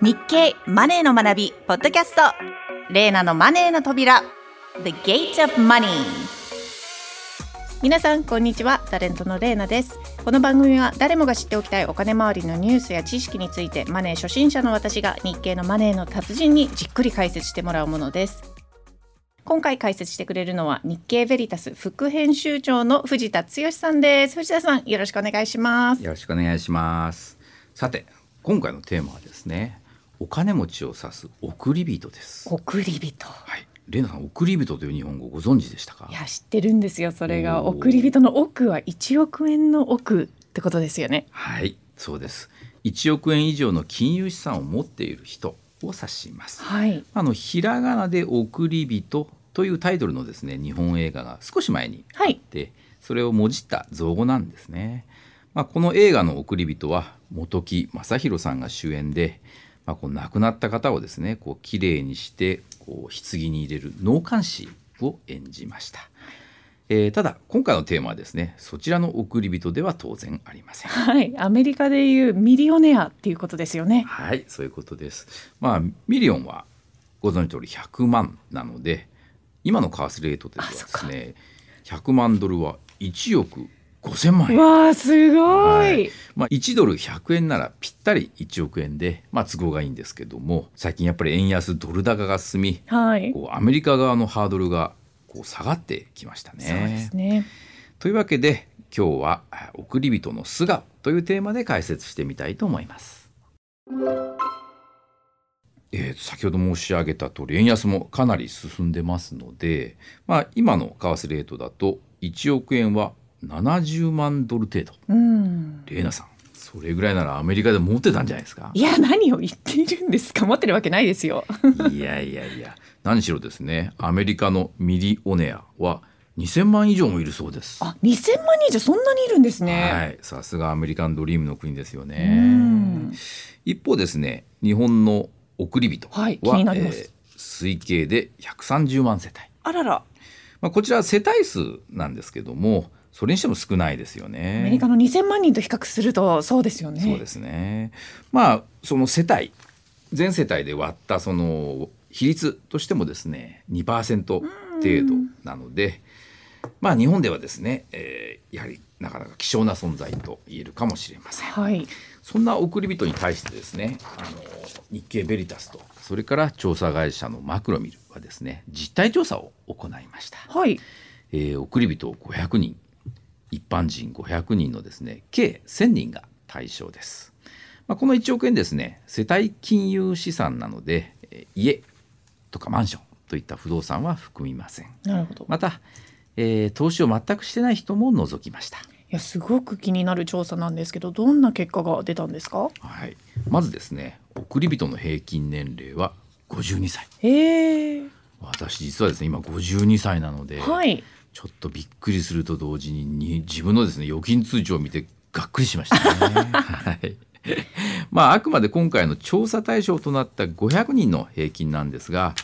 日経マネーの学びポッドキャスト。レーナのマネーの扉。The Gate of Money 皆さんこんにちは。タレントのレーナです。この番組は誰もが知っておきたいお金周りのニュースや知識についてマネー初心者の私が日経のマネーの達人にじっくり解説してもらうものです。今回解説してくれるのは日経ベリタス副編集長の藤田剛さんです。藤田さんよろしくお願いします。よろしくお願いします。さて今回のテーマはですねお金持ちを指す送り人です。送り人。はい。レナさん送り人という日本語ご存知でしたか？いや知ってるんですよそれが。送り人の奥は1億円の奥ってことですよね。はいそうです。1億円以上の金融資産を持っている人を指します、はい。あのひらがなで送り人というタイトルのですね日本映画が少し前にはい。でそれをもじった造語なんですね。まあ、この映画のおくりびとは本木雅弘さんが主演で、まあ、こう亡くなった方をですねこう綺麗にしてこう棺に入れる納棺師を演じました。えーただ今回のテーマはですねそちらのおくりびとでは当然ありません。はいアメリカでいうミリオネアっていうことですよねはい、そういうことです。まあ、ミリオンはご存知通り100万なので、今の為替レートではですね、100万ドルは1億5000万円。わあすごい、はいまあ、1ドル100円ならぴったり1億円で、まあ、都合がいいんですけども最近やっぱり円安ドル高が進みはいこうアメリカ側のハードルがこう下がってきましたね。そうですねというわけで今日はあ「送り人の素顔」というテーマで解説してみたいと思います。えー先ほど申し上げた通り円安もかなり進んでますので、まあ、今の為替レートだと1億円は70万ドル程度。うん。レイナさんそれぐらいならアメリカで持ってたんじゃないですか？いや何を言っているんですか？持ってるわけないですよ。いやいやいや。何しろですねアメリカのミリオネアは2000万以上もいるそうです。あ2000万人以上そんなにいるんですね、はい、さすがアメリカンドリームの国ですようねん。一方ですね、日本の送り人は、はい気になります。推計で130万世帯。あらら。まあ、こちらは世帯数なんですけども、それにしても少ないですよね。アメリカの2000万人と比較するとそうですよねそうですね。まあその世帯全世帯で割ったその比率としてもですね2%程度なので、まあ日本ではですね、えーやはりなかなか希少な存在と言えるかもしれません。はいそんな送り人に対してですねあの日経ベリタスとそれから調査会社のマクロミルはですね実態調査を行いました。はいえー送り人500人一般人500人のですね計1000人が対象です、まあ、この1億円ですね世帯金融資産なので、えー家とかマンションといった不動産は含みません。なるほど。また、えー投資を全くしてない人も除きました、いやすごく気になる調査なんですけどどんな結果が出たんですか？はい、まずですね送り人の平均年齢は52歳。へえ私実はですね今52歳なので、はいちょっとびっくりすると同時にに自分のですね預金通帳を見てがっくりしましたね。はい。まああくまで今回の調査対象となった500人の平均なんですが、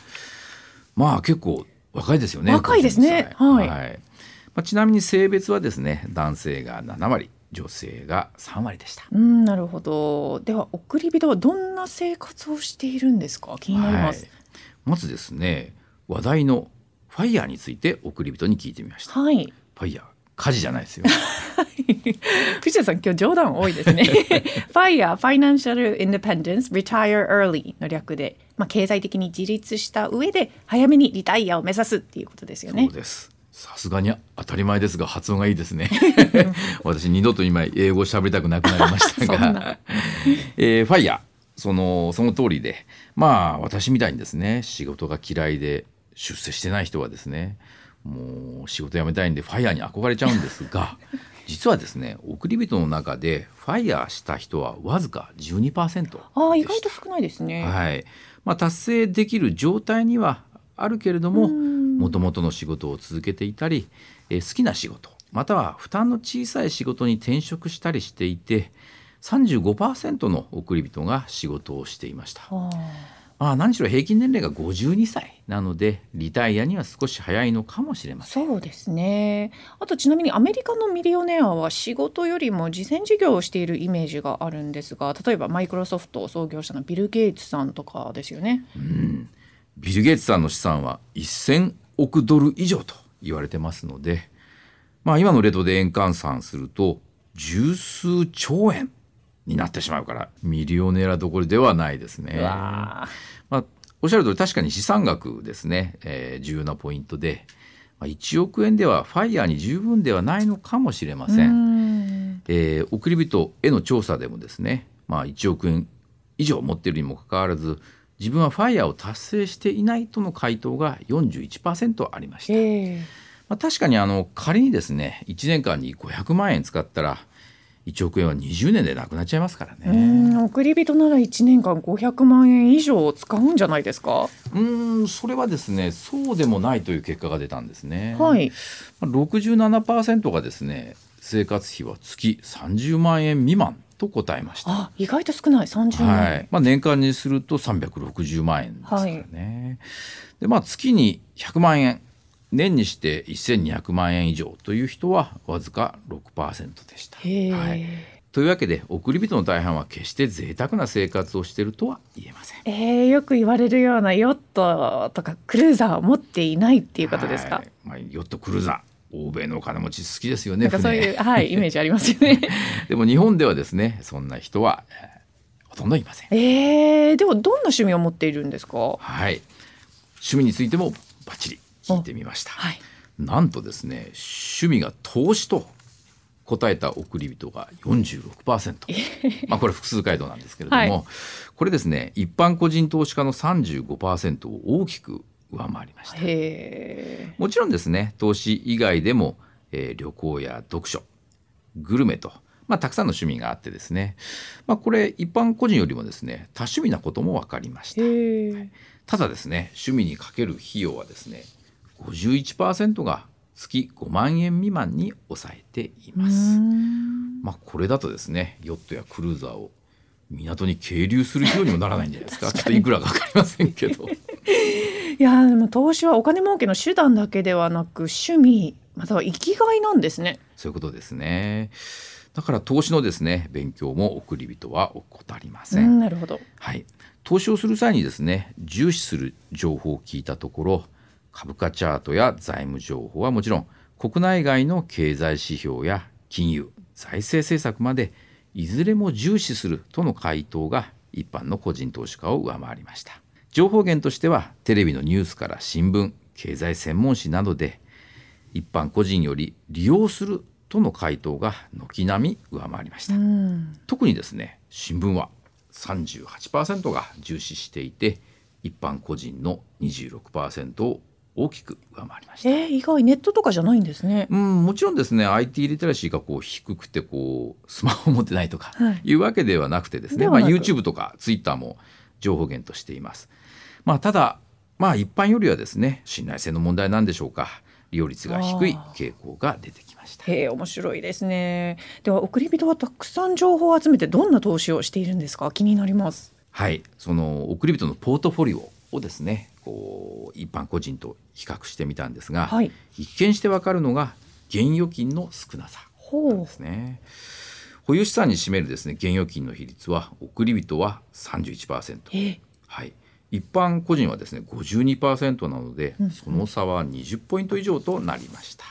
まあ結構若いですよね。若いですね52歳はいまあ、ちなみに性別はですね男性が7割女性が3割でした。うんなるほどでは送り人はどんな生活をしているんですか？気になりますはいまずですね話題のファイヤーについて送り人に聞いてみました。フはいァイヤー火事じゃないですよ。藤田さん今日冗談多いですね FIRE Financial Independence Retire Early の略で、まあ、経済的に自立した上で早めにリタイアを目指すっていうことですよねそうです。さすがに当たり前ですが発音がいいですね。私二度と今英語喋りたくなくなりましたが、えーファイヤーそのその通りで、まあ私みたいにですね仕事が嫌いで出世してない人はですね、もう仕事辞めたいんでファイヤーに憧れちゃうんですが、実はですね送り人の中でファイヤーした人はわずか12%ああ意外と少ないですね、はい。まあ、達成できる状態にはあるけれどもうん。もともとの仕事を続けていたり、えー好きな仕事または負担の小さい仕事に転職したりしていて35%の送り人が仕事をしていました。あまあ、何しろ平均年齢が52歳なのでリタイアには少し早いのかもしれません。そうですね。あとちなみにアメリカのミリオネアは仕事よりも慈善事業をしているイメージがあるんですが例えばマイクロソフト創業者のビル・ゲイツさんとかですよね。うん。ビル・ゲイツさんの資産は1000億ドル以上と言われてますので、まあ、今のレートで円換算すると十数兆円になってしまうからミリオネラどころではないですね。まあ、おっしゃる通り確かに資産額ですね、えー、重要なポイントで、まあ、1億円ではファイヤーに十分ではないのかもしれません。んえー、送り人への調査でもですね、まあ、1億円以上持っているにもかかわらず自分はファイヤーを達成していないとの回答が41%ありました。まあ、確かにあの仮にですね1年間に500万円使ったら1億円は20年でなくなっちゃいますからね。送り人なら1年間500万円以上使うんじゃないですか？うんそれはですねそうでもないという結果が出たんですね。はい、67%がですね生活費は月30万円未満と答えました。あ意外と少ない。30万円、はい。まあ、年間にすると360万円ですからね、はい、でまあ月に100万円年にして1200万円以上という人はわずか6%でした。はい、というわけで送り人の大半は決して贅沢な生活をしているとは言えません。えー、よく言われるようなヨットとかクルーザーを持っていないっていうことですか？まあ、ヨットクルーザー欧米のお金持ち好きですよね。そういう、はい、イメージありますよね。でも日本ではですね、そんな人は、えー、ほとんどいません。えー、でもどんな趣味を持っているんですか？はい、趣味についてもバッチリ聞いてみました。はい、なんとですね、趣味が投資と答えた送り人が46%、まあこれ複数回答なんですけれども、はい、これですね一般個人投資家の35%を大きく上回りました。もちろんですね投資以外でも、えー、旅行や読書グルメと、まあ、たくさんの趣味があってですね、まあ、これ一般個人よりもですね多趣味なことも分かりました、はい、ただですね趣味にかける費用はですね51%が月5万円未満に抑えています。まあこれだとですねヨットやクルーザーを港に係留するようにもならないんじゃないですか。ちょっといくらか分かりませんけど。いやでも投資はお金儲けの手段だけではなく趣味または生きがいなんですね。そういうことですね。だから投資のですね勉強も送り人は怠りませんなるほど。はい。投資をする際にですね重視する情報を聞いたところ株価チャートや財務情報はもちろん国内外の経済指標や金融財政政策までいずれも重視するとの回答が一般の個人投資家を上回りました。情報源としてはテレビのニュースから新聞経済専門誌などで一般個人より利用するとの回答が軒並み上回りました。特にですね新聞は38%が重視していて一般個人の26%を大きく上回りました。えー、意外ネットとかじゃないんですね。うん、もちろんですね、IT リテラシーがこう低くてこうスマホを持ってないとかいうわけではなくてですね、はい、まあ YouTube とか Twitter も情報源としています。まあただまあ一般よりはですね、信頼性の問題なんでしょうか。利用率が低い傾向が出てきました。へえ、面白いですね。では送り人はたくさん情報を集めてどんな投資をしているんですか？気になります。はい、その送り人のポートフォリオをですね、こう一般個人と比較してみたんですが、はい、一見してわかるのが現預金の少なさですね。保有資産に占めるですね現預金の比率は送り人は31%、はい、一般個人はですね52%なので、うん、その差は20ポイント以上となりました。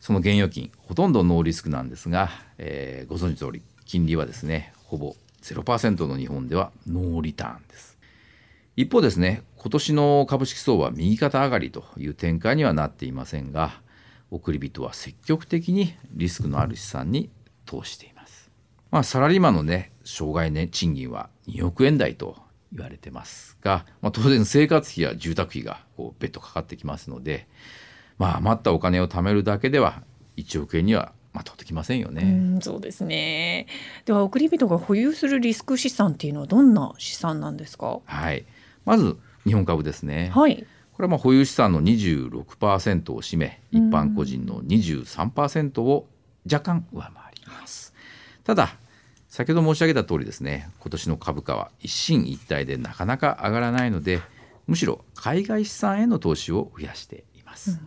その現預金ほとんどノーリスクなんですが、えー、ご存知通り金利はですねほぼ0%の日本ではノーリターンです一方ですね今年の株式相場は右肩上がりという展開にはなっていませんが送り人は積極的にリスクのある資産に投しています、まあ、サラリーマンのね障害年賃金は2億円台と言われてますが、まあ、当然生活費や住宅費がこう別途かかってきますので、まあ、余ったお金を貯めるだけでは1億円にはまとってきませんよね。うそうですね。では送り人が保有するリスク資産っていうのはどんな資産なんですか？はい。まず日本株ですね。はい。これはまあ保有資産の26%を占め、一般個人の23%を若干上回ります。ただ先ほど申し上げた通りですね今年の株価は一進一退でなかなか上がらないのでむしろ海外資産への投資を増やしています、うん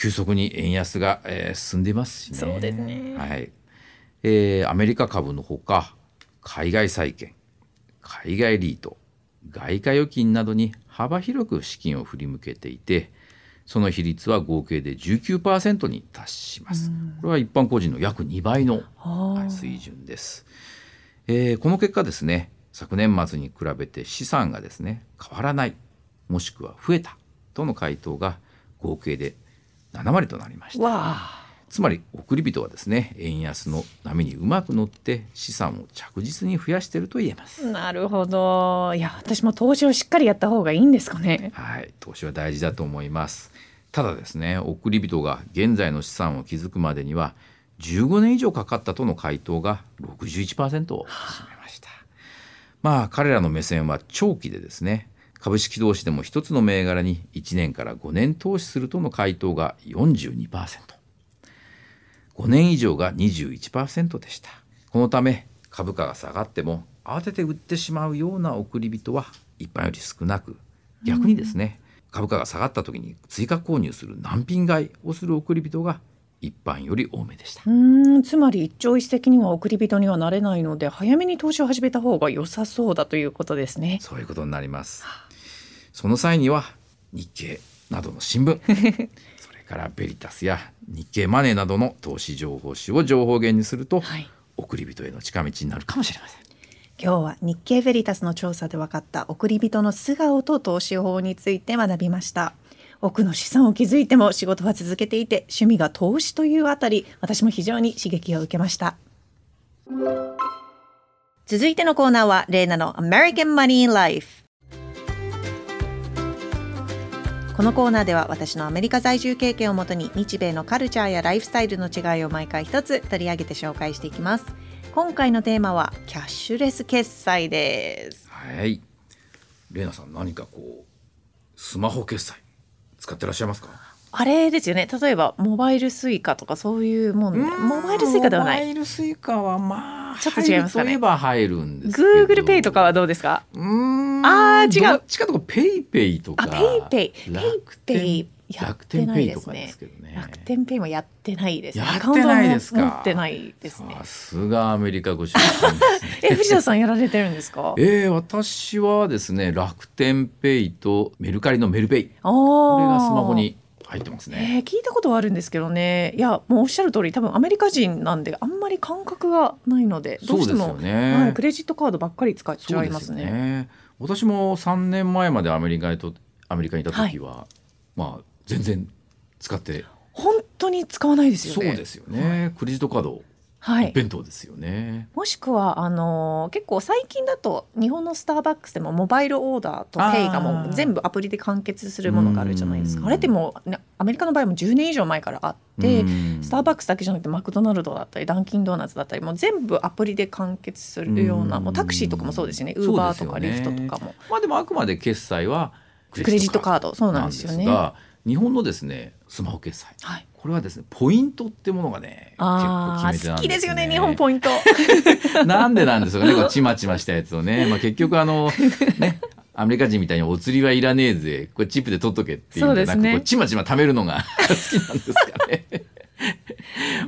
急速に円安が、えー進んでいますしねそうですねはいえーアメリカ株のほか海外債券海外リート外貨預金などに幅広く資金を振り向けていてその比率は合計で19%に達します、これは一般個人の約2倍の水準です、えーこの結果ですね昨年末に比べて資産がですね変わらないもしくは増えたとの回答が合計で7割となりましたつまり送り人はですね円安の波にうまく乗って資産を着実に増やしていると言えます。なるほど。いや私も投資をしっかりやった方がいいんですかね。はい投資は大事だと思います。ただですね送り人が現在の資産を築くまでには15年以上かかったとの回答が61%を占めました。まあ彼らの目線は長期でですね株式投資でも一つの銘柄に1年から5年投資するとの回答が42%。5年以上が21%でした。このため株価が下がっても慌てて売ってしまうような送り人は一般より少なく逆にですね、株価が下がった時に追加購入する難品買いをする送り人が一般より多めでした。うーんつまり一朝一夕には送り人にはなれないので早めに投資を始めた方が良さそうだということですね。そういうことになります。その際には日経などの新聞 からベリタスや日経マネーなどの投資情報誌を情報源にすると、はい。送り人への近道になるかもしれません。今日は日経ベリタスの調査で分かった送り人の素顔と投資法について学びました。奥の資産を築いても仕事は続けていて趣味が投資というあたり私も非常に刺激を受けました。続いてのコーナーはレイナの American Money Life このコーナーでは私のアメリカ在住経験をもとに日米のカルチャーやライフスタイルの違いを毎回一つ取り上げて紹介していきます。今回のテーマはキャッシュレス決済です。はい。レイナさん何かこうスマホ決済使ってらっしゃいますか？あれですよね。例えばモバイル Suica とかそういうもんでモバイル Suica ではない。モバイル Suica はまあちょっと違いますかね。入るといえば入るんですけど。Google ペイとかはどうですか？うーんあー違う。どっちかとか PayPay とかあ PayPay。PayPayやってないですね。楽天ペイもやってないですね。やってないですか？アカウントも持ってないですね。さすがアメリカご出身ですね。え藤田さんやられてるんですか？えー、私はですね楽天ペイとメルカリのメルペイ。あこれがあスマホに入ってますね。えー、聞いたことはあるんですけどね。いやもうおっしゃる通り多分アメリカ人なんであんまり感覚がないのでどうしてもね。はい、クレジットカードばっかり使っちゃいますすね。ね私も3年前までアメリカにとアメリカにいた時は、まあ全然使って。本当に使わないですよね。そうですよね、クレジットカードはい。一。辺倒ですよね、もしくはあのー結構最近だと日本のスターバックスでもモバイルオーダーとペイがもう全部アプリで完結するものがあるじゃないですか。うん。あれってもう、ね、アメリカの場合も10年以上前からあって。うん。スターバックスだけじゃなくてマクドナルドだったりダンキンドーナツだったりもう全部アプリで完結するようなうん。もうタクシーとかもそうですよね。ウーバーとかリフトとかも。まあでもあくまで決済はクレジットカード。そうなんですよね。が日本のですねスマホ決済。はい、これはですねポイントってものがね結構あ決め手なんですね。ー好きですよね日本ポイント。なんでなんですかねこうちまちましたやつをね、まあ、結局あのねアメリカ人みたいにお釣りはいらねえぜ。これチップで取っとけっていうんじゃなくね。こうちまちま貯めるのが 好きなんですかね。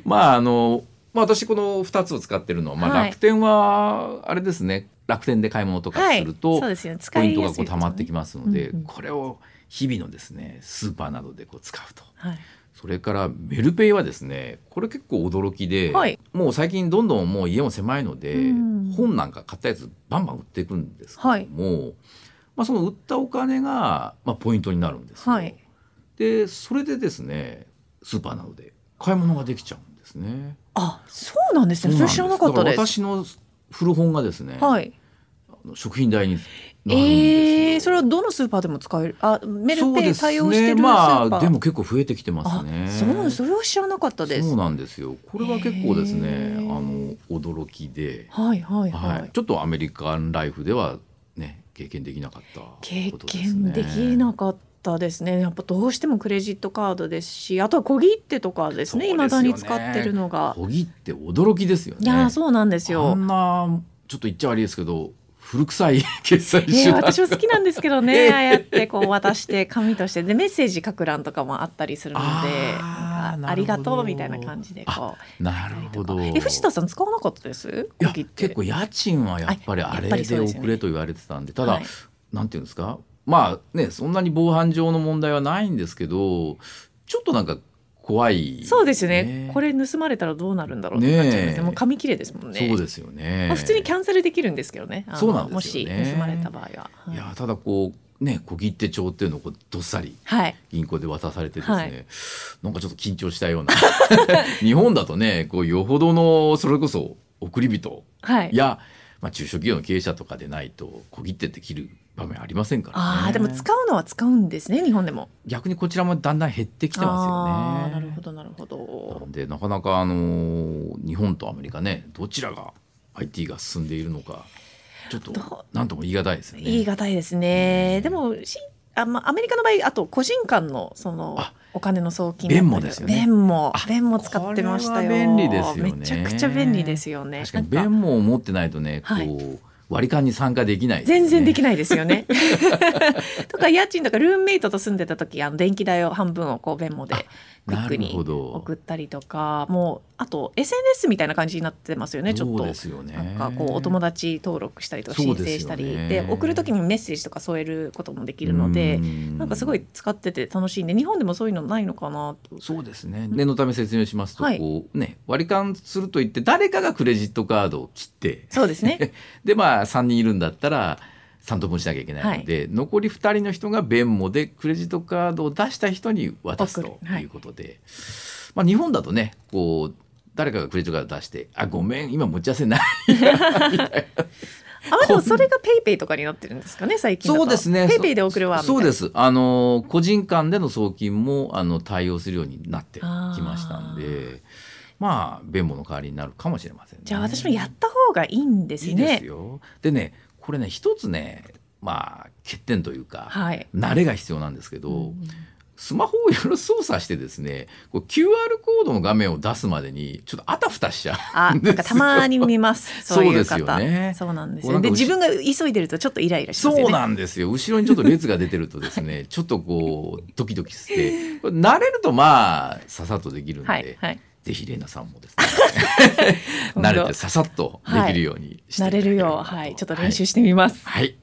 まああの、まあ、私この2つを使ってるのは、まあ、はい。楽天はあれですね楽天で買い物とかすると、そうですよね。使ポイントがこう溜まってきますので、うんうん。これを日々のですねスーパーなどでこう使うと。はい。それからメルペイはですねこれ結構驚きで、はい。もう最近どんどんもう家も狭いので、うん。本なんか買ったやつバンバン売っていくんですけども、まあ、その売ったお金が、まあ、ポイントになるんですよ、はい。でそれでですねスーパーなどで買い物ができちゃうんですね。あそうなんですね。それ知らなかった。私の古本がですね、はい。食品代になるんですよ。ええー、それはどのスーパーでも使える？あ、メルペイ対応してるスーパー？まあでも結構増えてきてますね。あ、そう。それは知らなかったです。そうなんですよ。これは結構ですね、あの驚きで、はいはいはい。はい、ちょっとアメリカンライフではね経験できなかった経ことですね。験できなかったですねやっぱどうしてもクレジットカードですしあとは小切手とかですねそうですよね未だに使ってるのが小切って驚きですよねいやーそうなんですあよんなちょっと言っちゃ悪いですけど古臭い 決済手ね、段私も好きなんですけどね、ええ。ああやってこう渡して紙としてでメッセージ書く欄とかもあったりするのであありがとうみたいな感じでこうなるほど。え藤田さん使わなかったです？いや結構家賃はやっぱりあれで遅れと言われてたんでただ、はい。なんていうんですか？まあねそんなに防犯上の問題はないんですけどちょっとなんか怖い、そうですよね。これ盗まれたらどうなるんだろうってなっちゃいますね。ねえもう紙切れですもんね。そうですよね、まあ、普通にキャンセルできるんですけどね。そうなんですよね。もし盗まれた場合は、はい。いやただこうね小切手帳っていうのをこうどっさりはい。銀行で渡されてですね、はい。なんかちょっと緊張したような。日本だとねこうよほどのそれこそ送り人。はいや、まあ、中小企業の経営者とかでないと小切手って切る場面ありませんからねああでも使うのは使うんですね日本でも逆にこちらもだんだん減ってきてますよね。なるほどなるほどでなかなかあのー日本とアメリカねどちらが IT が進んでいるのかちょっと何とも言い難いですよね。言い難いですね。でもしあ、まあ、アメリカの場合あと個人間のそのあお金の送金だったり弁もですよね弁もあ弁も使ってましたよ。便利ですよねめちゃくちゃ便利ですよね。確かになん弁もを持ってないとねこう、はい割り勘に参加できない、全然できない。ですよね。とか家賃とかルームメイトと住んでた時あの電気代を半分をこう弁もでックに送ったりとかもうあと SNS みたいな感じになってますよねちょっと。なんかこうお友達登録したりとか申請したりで,、送る時にメッセージとか添えることもできるのでなんかすごいい使ってて楽しいんで日本でもそういうのないのかなと。そうですね。念のため説明しますと、はい。こうね割り勘すると言って誰かがクレジットカードを切ってそうですね。でまあ3人いるんだったら3等分しなきゃいけないので、残り2人の人が Venmo でクレジットカードを出した人に渡すといいうことで、まあ、日本だとねこう誰かがクレジットカード出して「あごめん今持ち合わせない」あまあでもそれが PayPay とかになってるんですかね最近そうですね PayPay で送るわ。そうですあの個人間での送金もあの対応するようになってきましたんでまあ弁モの代わりになるかもしれませんね。じゃあ私もやった方がいいんですね。いいですよ。でねこれね一つねまあ欠点というか、はい。慣れが必要なんですけど、うんスマホをいろいろ操作してですねこう QR コードの画面を出すまでにちょっとあたふたしちゃうあ、なんかたまに見ます。そういう方。そうですよねそうなんですよ。こうなんかうちで自分が急いでるとちょっとイライラしますよね。そうなんですよ後ろにちょっと列が出てるとですね ちょっとこうドキドキして慣れるとまあささっとできるんで、はいはい。ぜひ玲奈さんもですね。慣れてささっとできるようにしていなただけばれるよう、はい、ちょっと練習してみます。はい、はい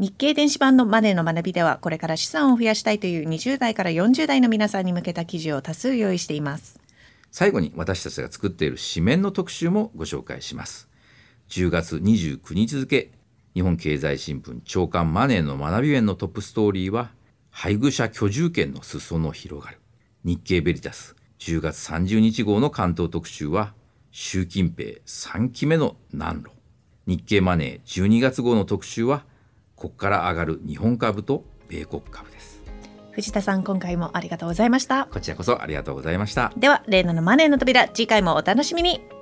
日経電子版のマネーの学びではこれから資産を増やしたいという20代から40代の皆さんに向けた記事を多数用意しています。最後に私たちが作っている紙面の特集もご紹介します。10月29日付日本経済新聞長官マネーの学び面のトップストーリーは配偶者居住権の裾野広がる日経ベリタス10月30日号の関東特集は習近平3期目の難路日経マネー12月号の特集はここから上がる日本株と米国株です藤田さん、今回もありがとうございました。こちらこそありがとうございましたでは、レイナのマネーの扉、次回もお楽しみに。